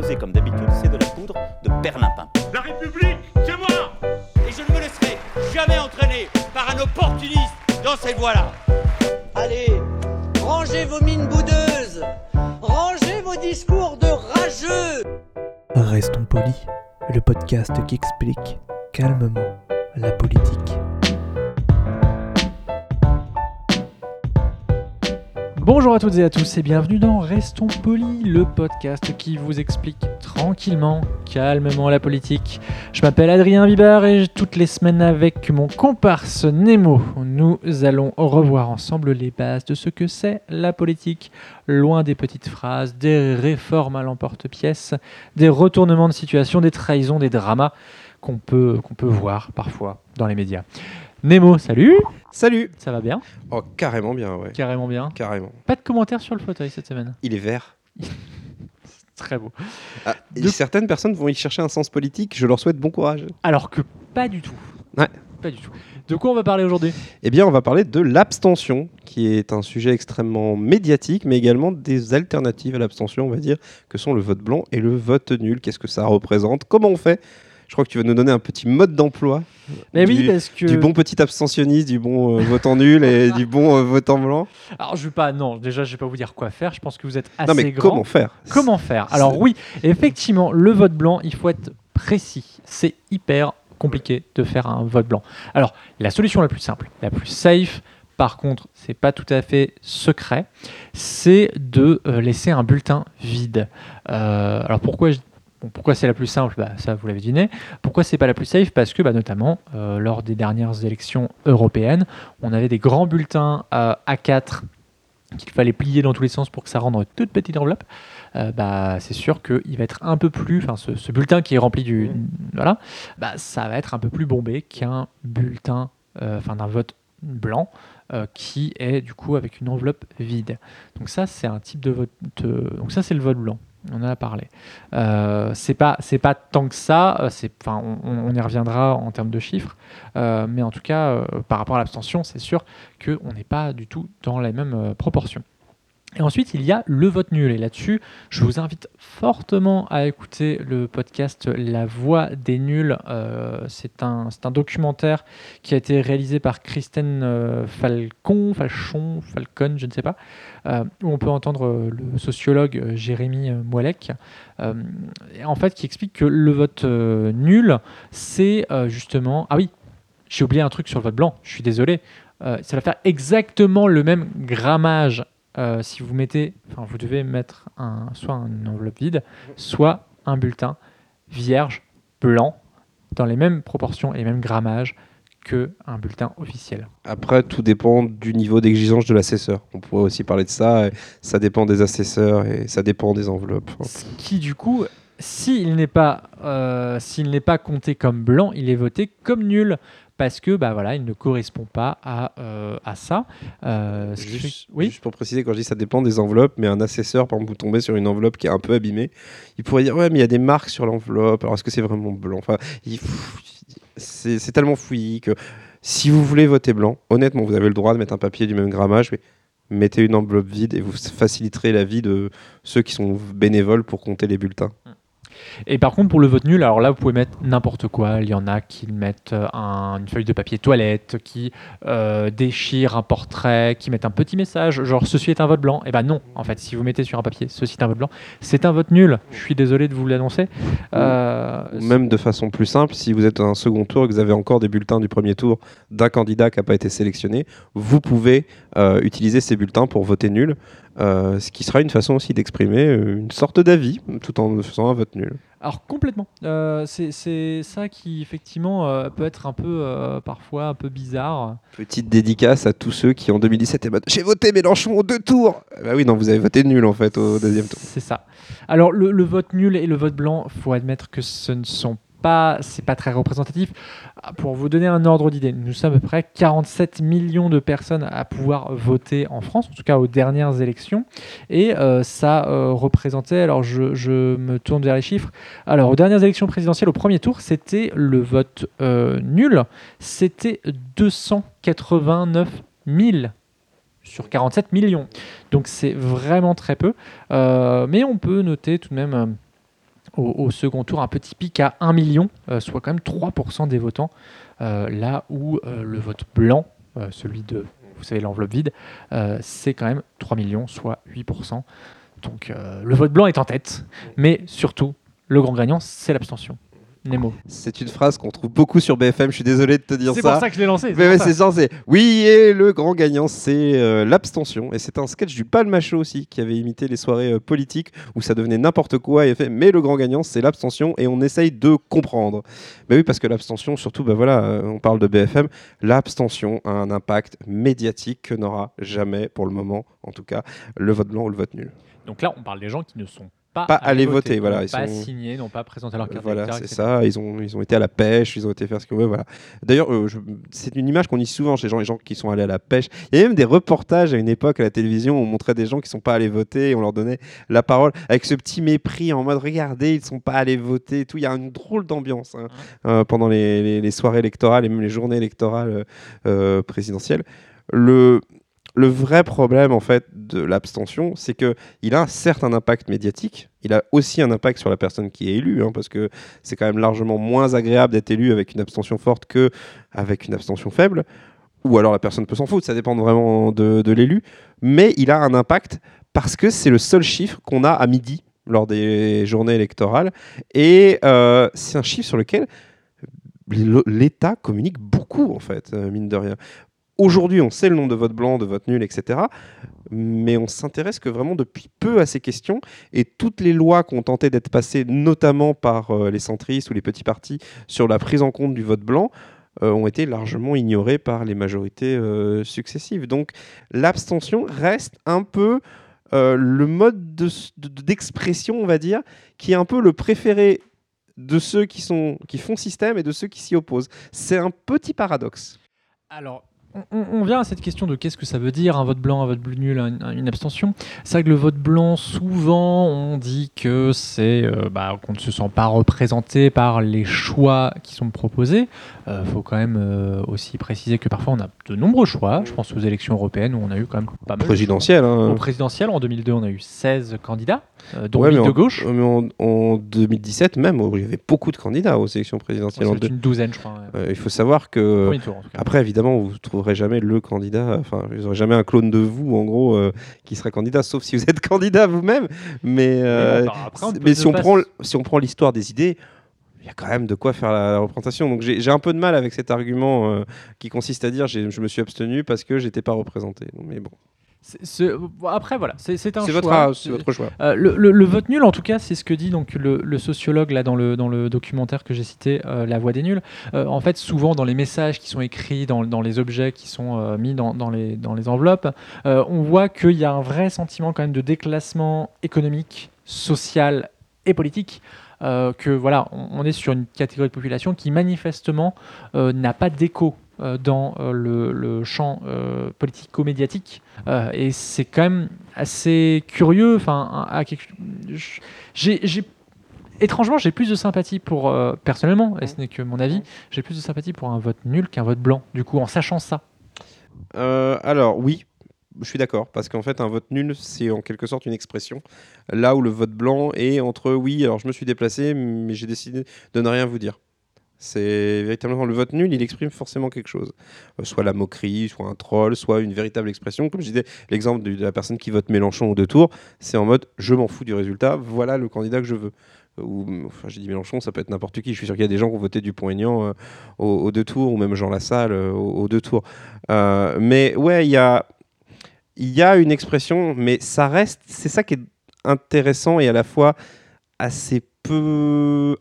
proposez, comme d'habitude, c'est de la poudre de perlimpin. La République, c'est moi Et je ne me laisserai jamais entraîner par un opportuniste dans cette voie-là. Allez, rangez vos mines boudeuses, rangez vos discours de rageux. Restons polis, le podcast qui explique calmement la politique. Bonjour à toutes et à tous et bienvenue dans Restons Polis, le podcast qui vous explique tranquillement, calmement la politique. Je m'appelle Adrien Bibar et toutes les semaines avec mon comparse Nemo, nous allons revoir ensemble les bases de ce que c'est la politique, loin des petites phrases, des réformes à l'emporte-pièce, des retournements de situation, des trahisons, des dramas qu'on peut, qu'on peut voir parfois dans les médias. Nemo, salut Salut Ça va bien Oh, carrément bien, ouais. Carrément bien. Carrément. Pas de commentaires sur le fauteuil cette semaine. Il est vert. Très beau. Ah, et De- certaines personnes vont y chercher un sens politique. Je leur souhaite bon courage. Alors que pas du tout. Ouais. Pas du tout. De quoi on va parler aujourd'hui? Eh bien, on va parler de l'abstention, qui est un sujet extrêmement médiatique, mais également des alternatives à l'abstention, on va dire, que sont le vote blanc et le vote nul. Qu'est-ce que ça représente? Comment on fait Je crois que tu vas nous donner un petit mode d'emploi. Mais du, oui, parce que. du bon petit abstentionniste, du bon euh, votant nul et du bon euh, votant blanc. Alors je vais pas. Non, déjà je vais pas vous dire quoi faire. Je pense que vous êtes assez non, mais grand. comment faire? Comment faire? Alors oui, effectivement, le vote blanc, il faut être précis. C'est hyper compliqué de faire un vote blanc. Alors la solution la plus simple, la plus safe. Par contre, c'est pas tout à fait secret, c'est de euh, laisser un bulletin vide. Euh, alors pourquoi je- bon, pourquoi c'est la plus simple? Bah, Ça, vous l'avez deviné. Pourquoi c'est pas la plus safe? Parce que, bah, notamment, euh, lors des dernières élections européennes, on avait des grands bulletins euh, A4 qu'il fallait plier dans tous les sens pour que ça rende une toute petite enveloppe. Euh, bah, c'est sûr qu'il va être un peu plus, enfin ce, ce bulletin qui est rempli du, voilà, bah, ça va être un peu plus bombé qu'un bulletin, euh, enfin d'un vote blanc euh, qui est du coup avec une enveloppe vide. Donc ça c'est un type de vote, euh, donc ça c'est le vote blanc. On en a parlé. Euh, c'est pas tant que ça. euh, on, on y reviendra en termes de chiffres, Euh, mais en tout cas par rapport à l'abstention c'est sûr qu'on n'est pas du tout dans les mêmes proportions. Et ensuite, il y a le vote nul. Et là-dessus, je vous invite fortement à écouter le podcast La Voix des nuls. Euh, c'est un, documentaire qui a été réalisé par Kristen euh, Falcon, Falchon, Falcon, je ne sais pas, euh, où on peut entendre le sociologue Jérémy et en fait, qui explique que le vote nul, c'est justement... Ah oui, j'ai oublié un truc sur le vote blanc, je suis désolé. Ça va faire exactement le même grammage euh, si vous mettez, enfin vous devez mettre un, soit une enveloppe vide, soit un bulletin vierge, blanc, dans les mêmes proportions et les mêmes grammages que un bulletin officiel. Après, tout dépend du niveau d'exigence de l'assesseur. On pourrait aussi parler de ça. Ça dépend des assesseurs et ça dépend des enveloppes. Ce qui du coup, s'il n'est pas, euh, s'il n'est pas compté comme blanc, il est voté comme nul parce que bah voilà, il ne correspond pas à, euh, à ça. Euh, ce qui fait- Juste, oui. juste pour préciser, quand je dis ça dépend des enveloppes, mais un assesseur, par exemple, vous tombez sur une enveloppe qui est un peu abîmée, il pourrait dire Ouais, mais il y a des marques sur l'enveloppe, alors est-ce que c'est vraiment blanc? Enfin, il- c'est c'est tellement fouillis que si vous voulez voter blanc, honnêtement, vous avez le droit de mettre un papier du même grammage, mais mettez une enveloppe vide et vous faciliterez la vie de ceux qui sont bénévoles pour compter les bulletins. Et par contre, pour le vote nul, alors là, vous pouvez mettre n'importe quoi. Il y en a qui mettent euh, un- une feuille de papier toilette, qui euh, déchirent un portrait, qui mettent un petit message, genre ceci est un vote blanc. Et ben non, en fait, si vous mettez sur un papier ceci est un vote blanc, c'est un vote nul. Je suis désolé de vous l'annoncer. Euh, même de façon plus simple, si vous êtes à un second tour et que vous avez encore des bulletins du premier tour d'un candidat qui n'a pas été sélectionné, vous pouvez utiliser ces bulletins pour voter nul, euh, ce qui sera une façon aussi d'exprimer euh, une sorte d'avis tout en faisant un vote nul. Alors complètement. Euh, c'est ça qui effectivement euh, peut être un peu parfois un peu bizarre. Petite dédicace à tous ceux qui en 2017 étaient en mode, j'ai voté Mélenchon au deux tours. Bah oui, non, vous avez voté nul en fait au deuxième tour. C'est ça. Alors le, le vote nul et le vote blanc, faut admettre que ce ne sont pas, c'est pas très représentatif. Ah, Pour vous donner un ordre d'idée, nous sommes à peu près 47 millions de personnes à pouvoir voter en France, en tout cas aux dernières élections, et euh, ça euh, représentait, alors je, me tourne vers les chiffres, alors aux dernières élections présidentielles, au premier tour, c'était le vote euh, nul, c'était 289 000 sur 47 millions. Donc c'est vraiment très peu. Mais on peut noter tout de même au, au second tour, un petit pic à 1 million, euh, soit quand même 3% des votants, euh, là où euh, le vote blanc, celui de, vous savez, l'enveloppe vide, c'est quand même 3 millions, soit 8%. Donc le vote blanc est en tête, mais surtout, le grand gagnant, c'est l'abstention. Nemo. C'est une phrase qu'on trouve beaucoup sur BFM. Je suis désolé de te dire C'est ça. pour ça que je l'ai lancé. c'est Mais ouais, c'est c'est oui et le grand gagnant c'est euh, l'abstention et c'est un sketch du Palmacho aussi qui avait imité les soirées euh, politiques où ça devenait n'importe quoi et fait mais le grand gagnant c'est l'abstention et on essaye de comprendre. Mais oui parce que l'abstention surtout bah voilà euh, on parle de BFM l'abstention a un impact médiatique que n'aura jamais pour le moment en tout cas le vote blanc ou le vote nul. Donc là, on parle des gens qui ne sont pas, Pas allés voter, voilà, ils pas sont- signé, n'ont pas présenté leur carte Voilà, c'est ça. Ils ont, ils ont été à la pêche, ils ont été faire ce que veut. Voilà. D'ailleurs, euh, je- c'est une image qu'on dit souvent chez les gens, les gens qui sont allés à la pêche. Il y a même des reportages à une époque à la télévision où on montrait des gens qui sont pas allés voter et on leur donnait la parole avec ce petit mépris en mode regardez, ils sont pas allés voter. et Tout, il y a une drôle d'ambiance hein, euh, pendant les, les- les soirées électorales et même les journées électorales euh, présidentielles. Le le vrai problème en fait de l'abstention, c'est que il a certes un impact médiatique, il a aussi un impact sur la personne qui est élue, hein, parce que c'est quand même largement moins agréable d'être élu avec une abstention forte que avec une abstention faible. Ou alors la personne peut s'en foutre, ça dépend vraiment de, l'élu. Mais il a un impact parce que c'est le seul chiffre qu'on a à midi lors des journées électorales. Et euh, c'est un chiffre sur lequel l'État communique beaucoup, en fait, euh, mine de rien. Aujourd'hui, on sait le nombre de votes blancs, de votes nuls, etc. Mais on s'intéresse que vraiment depuis peu à ces questions. Et toutes les lois qui ont tenté d'être passées, notamment par euh, les centristes ou les petits partis, sur la prise en compte du vote blanc, euh, ont été largement ignorées par les majorités euh, successives. Donc l'abstention reste un peu le mode de- de- d'expression, on va dire, qui est un peu le préféré de ceux qui, sont, qui font système et de ceux qui s'y opposent. C'est un petit paradoxe. Alors, on, vient à cette question de qu'est-ce que ça veut dire un vote blanc, un vote bleu nul, un- un- une abstention. C'est vrai que le vote blanc, souvent, on dit que c'est euh, bah, qu'on ne se sent pas représenté par les choix qui sont proposés. Il faut quand même euh, aussi préciser que parfois on a de nombreux choix. Je pense aux élections européennes où on a eu quand même pas mal. de choix. Présidentiel. Hein. Au présidentiel, en 2002, on a eu 16 candidats, euh, dont Ouais, 8 mais de gauche. mais en, en 2017 même, où il y avait beaucoup de candidats aux élections présidentielles. en deux- une douzaine, je crois. ouais. Euh, il faut savoir que Premier tour, en tout cas. Après, évidemment, vous ne trouverez jamais le candidat, enfin, vous n'aurez jamais un clone de vous, en gros, euh, qui sera candidat, sauf si vous êtes candidat vous-même. Mais, euh, Mais bon, après, on c'est- peut mais ne si, on prend, si on prend l'histoire des idées, il y a quand même de quoi faire la, la représentation. Donc j'ai un peu de mal avec cet argument euh, qui consiste à dire je me suis abstenu parce que j'étais pas représenté. Mais bon, après, voilà, c'est un choix. votre, c'est votre choix. Euh, le, le- le vote nul, en tout cas, c'est ce que dit donc le, le sociologue là dans le, dans le documentaire que j'ai cité, euh, La Voix des nuls. Euh, en fait, souvent dans les messages qui sont écrits, dans, dans les objets qui sont mis dans, dans les, dans les enveloppes, on voit qu'il y a un vrai sentiment quand même de déclassement économique, social et politique. que voilà, on, on est sur une catégorie de population qui manifestement n'a pas d'écho dans euh, le, le champ euh, politico-médiatique euh, et c'est quand même assez curieux. Enfin, quelque- j'ai, j'ai- étrangement, j'ai plus de sympathie pour, euh, personnellement, et ce n'est que mon avis, j'ai plus de sympathie pour un vote nul qu'un vote blanc. Du coup, en sachant ça, Euh, alors oui, je suis d'accord, parce qu'en fait un vote nul, c'est en quelque sorte une expression, là où le vote blanc est entre oui, alors je me suis déplacé, mais j'ai décidé de ne rien vous dire. C'est véritablement le vote nul, il exprime forcément quelque chose. Euh, soit la moquerie, soit un troll, soit une véritable expression. Comme je disais, l'exemple de la personne qui vote Mélenchon au deux tours, c'est en mode je m'en fous du résultat, voilà le candidat que je veux. Euh, Ou, enfin, j'ai dit Mélenchon, ça peut être n'importe qui. Je suis sûr qu'il y a des gens qui ont voté Dupont-Aignan euh, au, au deux tours, ou même Jean Lassalle euh, au, au deux tours. Mais ouais, il y a, y a une expression, mais ça reste, c'est ça qui est intéressant et à la fois assez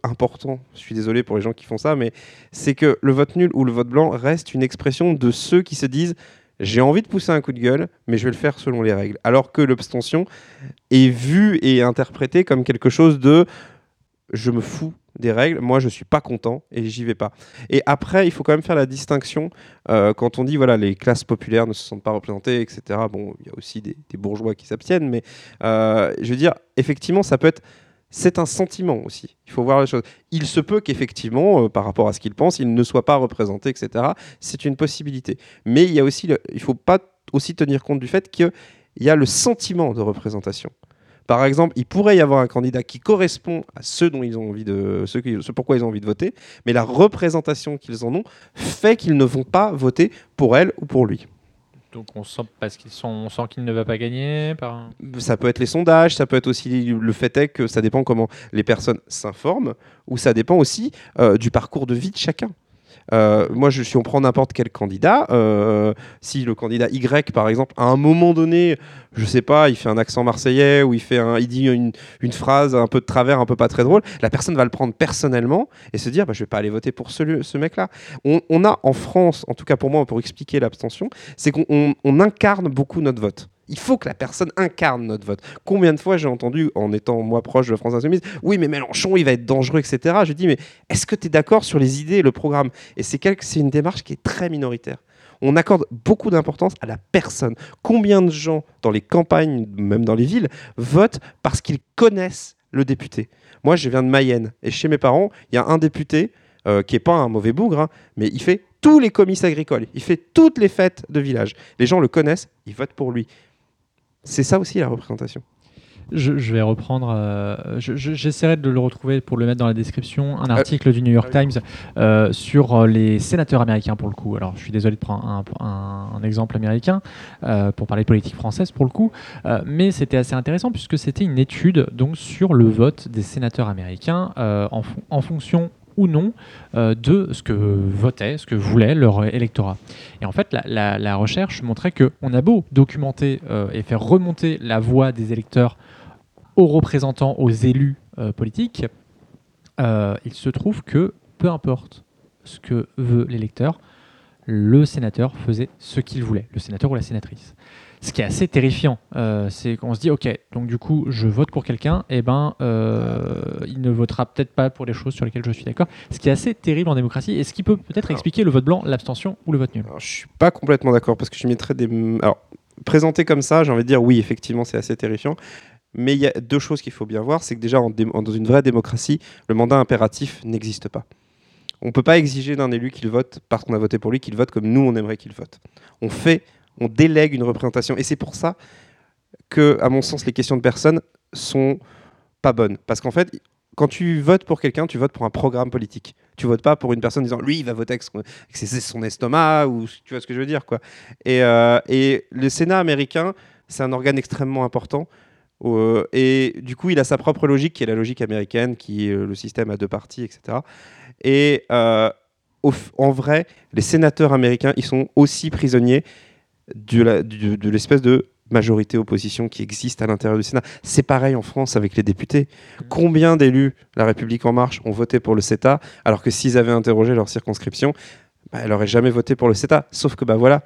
important. Je suis désolé pour les gens qui font ça, mais c'est que le vote nul ou le vote blanc reste une expression de ceux qui se disent j'ai envie de pousser un coup de gueule, mais je vais le faire selon les règles. Alors que l'abstention est vue et interprétée comme quelque chose de je me fous des règles, moi je suis pas content et j'y vais pas. Et après, il faut quand même faire la distinction euh, quand on dit voilà les classes populaires ne se sentent pas représentées, etc. Bon, il y a aussi des, des bourgeois qui s'abstiennent, mais euh, je veux dire, effectivement, ça peut être c'est un sentiment aussi. Il faut voir les choses. Il se peut qu'effectivement, euh, par rapport à ce qu'ils pensent, ils ne soient pas représentés, etc. C'est une possibilité. Mais il y a aussi, le- il faut pas aussi tenir compte du fait qu'il y a le sentiment de représentation. Par exemple, il pourrait y avoir un candidat qui correspond à ceux dont ils ont envie de, pourquoi ils ont envie de voter, mais la représentation qu'ils en ont fait qu'ils ne vont pas voter pour elle ou pour lui. Donc on sent parce qu'ils sont, on qu'il ne va pas gagner. Ça peut être les sondages, ça peut être aussi le fait est que ça dépend comment les personnes s'informent, ou ça dépend aussi euh, du parcours de vie de chacun. Euh, moi, je, si on prend n'importe quel candidat, euh, si le candidat Y, par exemple, à un moment donné, je sais pas, il fait un accent marseillais ou il, fait il dit une, phrase un peu de travers, un peu pas très drôle, la personne va le prendre personnellement et se dire bah, je vais pas aller voter pour ce, mec-là. On, a en France, en tout cas pour moi, pour expliquer l'abstention, c'est qu'on on- on incarne beaucoup notre vote. Il faut que la personne incarne notre vote. Combien de fois j'ai entendu, en étant moi proche de France Insoumise, oui, mais Mélenchon, il va être dangereux, etc. Je dis, mais est-ce que tu es d'accord sur les idées et le programme? Et c'est une démarche qui est très minoritaire. On accorde beaucoup d'importance à la personne. Combien de gens dans les campagnes, même dans les villes, votent parce qu'ils connaissent le député? Moi, je viens de Mayenne et chez mes parents, il y a un député euh, qui est pas un mauvais bougre, hein, mais il fait tous les comices agricoles, il fait toutes les fêtes de village. Les gens le connaissent, ils votent pour lui. C'est ça aussi la représentation. Je, je vais reprendre. euh, je- je- J'essaierai de le retrouver pour le mettre dans la description. Un Euh, article du New York Times euh, sur les sénateurs américains pour le coup. Alors, je suis désolé de prendre un, un- un exemple américain euh, pour parler de politique française pour le coup, mais c'était assez intéressant puisque c'était une étude donc sur le vote des sénateurs américains en fonction ou non euh, de ce que votait, ce que voulait leur électorat. Et en fait, la, recherche montrait que on a beau documenter euh, et faire remonter la voix des électeurs aux représentants, aux élus euh, politiques, il se trouve que peu importe ce que veut l'électeur, le sénateur faisait ce qu'il voulait, le sénateur ou la sénatrice. Ce qui est assez terrifiant, euh, c'est qu'on se dit, ok, donc du coup, je vote pour quelqu'un, et ben, euh, il ne votera peut-être pas pour les choses sur lesquelles je suis d'accord. Ce qui est assez terrible en démocratie, et ce qui peut peut-être expliquer le vote blanc, l'abstention ou le vote nul. Alors, je suis pas complètement d'accord parce que je mettrais des. Alors, présenté comme ça, j'ai envie de dire oui, effectivement, c'est assez terrifiant. Mais il y a deux choses qu'il faut bien voir c'est que déjà, en dé- en- dans une vraie démocratie, le mandat impératif n'existe pas. On ne peut pas exiger d'un élu qu'il vote parce qu'on a voté pour lui qu'il vote comme nous on aimerait qu'il vote. On fait, on délègue une représentation. Et c'est pour ça que, à mon sens, les questions de personnes sont pas bonnes. Parce qu'en fait, quand tu votes pour quelqu'un, tu votes pour un programme politique. Tu votes pas pour une personne disant lui il va voter avec ses- son estomac ou tu vois ce que je veux dire quoi. Et, euh, le Sénat américain, c'est un organe extrêmement important. euh, et du coup, il a sa propre logique, qui est la logique américaine, qui est euh, le système à deux parties, etc. Et en vrai, les sénateurs américains, ils sont aussi prisonniers de l'espèce de majorité-opposition qui existe à l'intérieur du Sénat. C'est pareil en France avec les députés. Combien d'élus La République En Marche ont voté pour le CETA, alors que s'ils avaient interrogé leur circonscription, bah, elle n'aurait jamais voté pour le CETA. Sauf que, bah voilà,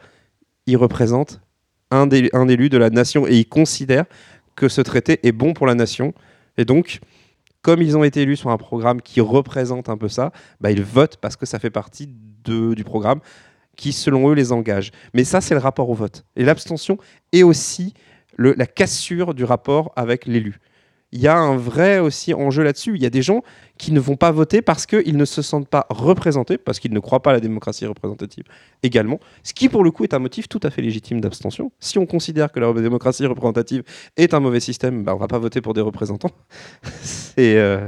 ils représentent un élu de la nation et ils considèrent que ce traité est bon pour la nation. Et donc, comme ils ont été élus sur un programme qui représente un peu ça, bah, ils votent parce que ça fait partie de- du programme qui, selon eux, les engage. Mais ça, c'est le rapport au vote. Et l'abstention est aussi la cassure du rapport avec l'élu. Il y a un vrai aussi enjeu là-dessus. Il y a des gens qui ne vont pas voter parce qu'ils ne se sentent pas représentés, parce qu'ils ne croient pas à la démocratie représentative également, ce qui pour le coup est un motif tout à fait légitime d'abstention. Si on considère que la démocratie représentative est un mauvais système, bah, on ne va pas voter pour des représentants. C'est euh,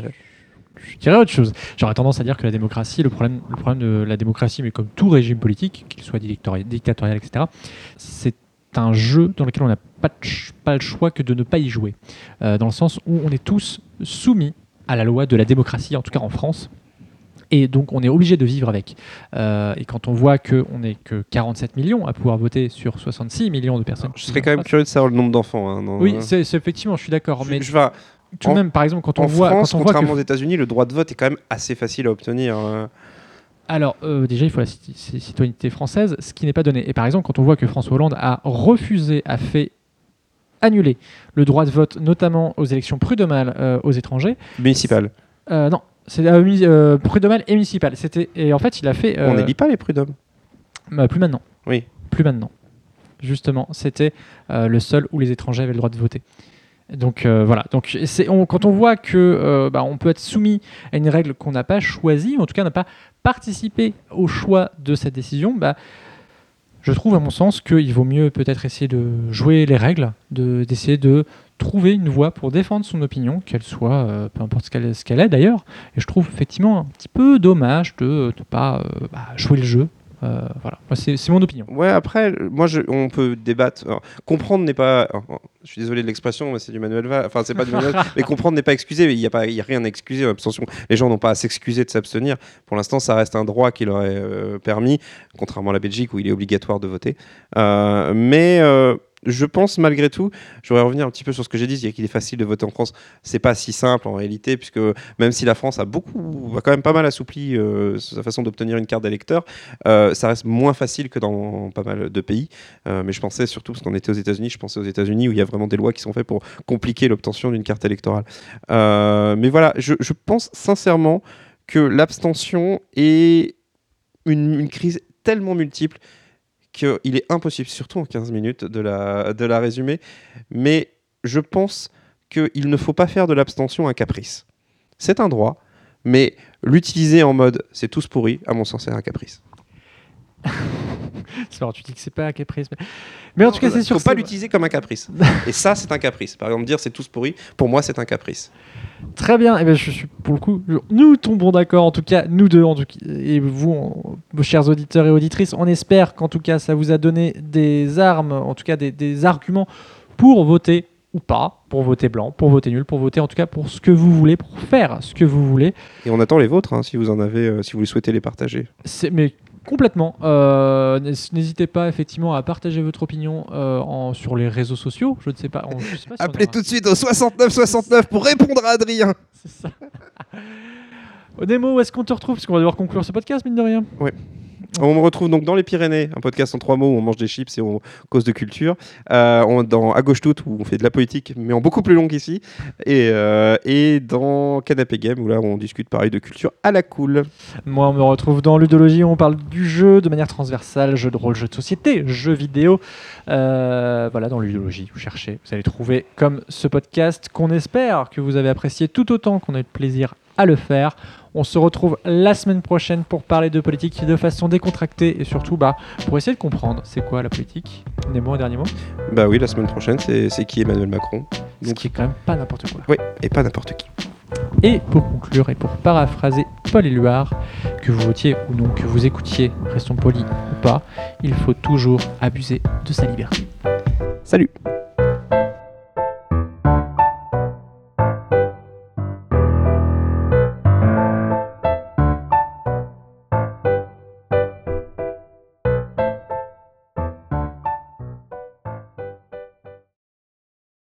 Je dirais autre chose. J'aurais tendance à dire que la démocratie, le problème, le problème de la démocratie, mais comme tout régime politique, qu'il soit dictatori- dictatorial, etc., c'est un jeu dans lequel on n'a pas, le choix que de ne pas y jouer. Euh, dans le sens où on est tous soumis à la loi de la démocratie, en tout cas en France. Et donc on est obligé de vivre avec. Euh, et quand on voit qu'on n'est que 47 millions à pouvoir voter sur 66 millions de personnes. je serais quand même curieux de savoir le nombre d'enfants. hein, Oui, c'est c'est effectivement, je suis d'accord. je, Mais je vais- tout de même, par exemple, quand on en voit, France, quand on voit que contrairement aux États-Unis, le droit de vote est quand même assez facile à obtenir. euh. Alors, euh, déjà, il faut la cit- ci- citoyenneté française, ce qui n'est pas donné. Et par exemple, quand on voit que François Hollande a refusé, a fait annuler le droit de vote, notamment aux élections prud'homales euh, aux étrangers. Municipal. Euh, non, c'est euh, muni- euh, prud'homal et municipal. C'était et en fait, il a fait. On n'élit pas les prud'hommes. bah, plus maintenant. Oui. Plus maintenant. Justement, c'était le seul où les étrangers avaient le droit de voter. Donc euh, voilà. Donc quand on voit que euh, bah, on peut être soumis à une règle qu'on n'a pas choisie, ou en tout cas n'a pas participé au choix de cette décision, bah, je trouve à mon sens qu'il vaut mieux peut-être essayer de jouer les règles, de- d'essayer de trouver une voie pour défendre son opinion, qu'elle soit, euh, peu importe ce qu'elle est d'ailleurs. Et je trouve effectivement un petit peu dommage de ne pas bah, jouer le jeu. Euh, voilà, c'est mon opinion. Ouais, après, euh, moi, je- on peut débattre. Alors, comprendre n'est pas. alors, je suis désolé de l'expression, mais c'est du Manuel Valls. Enfin, c'est pas du Manuel mais comprendre n'est pas excuser. Il n'y a, pas- y a rien à excuser en abstention. Les gens n'ont pas à s'excuser de s'abstenir. Pour l'instant, ça reste un droit qui leur est euh, permis, contrairement à la Belgique où il est obligatoire de voter. Euh, mais. Je pense malgré tout, je voudrais revenir un petit peu sur ce que j'ai dit, c'est qu'il est facile de voter en France. C'est pas si simple en réalité, puisque même si la France a beaucoup, a quand même pas mal assoupli euh, sa façon d'obtenir une carte d'électeur, euh, ça reste moins facile que dans pas mal de pays. Euh, mais je pensais surtout, parce qu'on était aux États-Unis, je pensais aux États-Unis où il y a vraiment des lois qui sont faites pour compliquer l'obtention d'une carte électorale. Mais voilà, je, pense sincèrement que l'abstention est une crise tellement multiple qu'il est impossible, surtout en 15 minutes, de la, résumer. Mais je pense qu'il ne faut pas faire de l'abstention un caprice. C'est un droit, mais l'utiliser en mode c'est tous pourri, à mon sens, c'est un caprice. Marrant, tu dis que c'est pas un caprice. Mais, mais en tout cas, c'est sûr. faut pas l'utiliser comme un caprice. Et ça, c'est un caprice. Par exemple, dire c'est tous pourri, pour moi, c'est un caprice. Très bien, et ben je suis pour le coup, je- nous tombons d'accord, en tout cas, nous deux, en tout cas, et vous, vos chers auditeurs et auditrices, on espère qu'en tout cas ça vous a donné des armes, en tout cas des, des arguments pour voter ou pas, pour voter blanc, pour voter nul, pour voter en tout cas pour ce que vous voulez, pour faire ce que vous voulez. Et on attend les vôtres, hein, si vous en avez, euh, si vous souhaitez les partager. Mais complètement. Euh, n'hés- N'hésitez pas effectivement à partager votre opinion euh, en- sur les réseaux sociaux. Je ne sais pas. on- je sais pas si on Appelez tout de suite au 69 69 pour répondre à Adrien. C'est ça. Nemo, où est-ce qu'on te retrouve? Parce qu'on va devoir conclure ce podcast, mine de rien. On me retrouve donc dans Les Pyrénées, un podcast en trois mots où on mange des chips et on cause de culture. Euh, on- dans À gauche toute où on fait de la politique, mais en beaucoup plus long qu'ici. Et, euh, et dans Canapé Game où là on discute pareil de culture à la cool. Moi, on me retrouve dans Ludologie, on parle du jeu de manière transversale, jeu de rôle, jeu de société, jeu vidéo. Euh, voilà, dans Ludologie, vous cherchez, vous allez trouver comme ce podcast qu'on espère que vous avez apprécié tout autant qu'on a eu de plaisir à le faire. On se retrouve la semaine prochaine pour parler de politique de façon décontractée et surtout bah, pour essayer de comprendre c'est quoi la politique. Nemo, un dernier mot? Bah oui, la semaine prochaine, c'est c'est qui Emmanuel Macron? Ce Donc- qui est quand même pas n'importe quoi. Oui, et pas n'importe qui. Et pour conclure et pour paraphraser Paul Éluard, que vous votiez ou non, que vous écoutiez, restons polis ou pas, il faut toujours abuser de sa liberté. Salut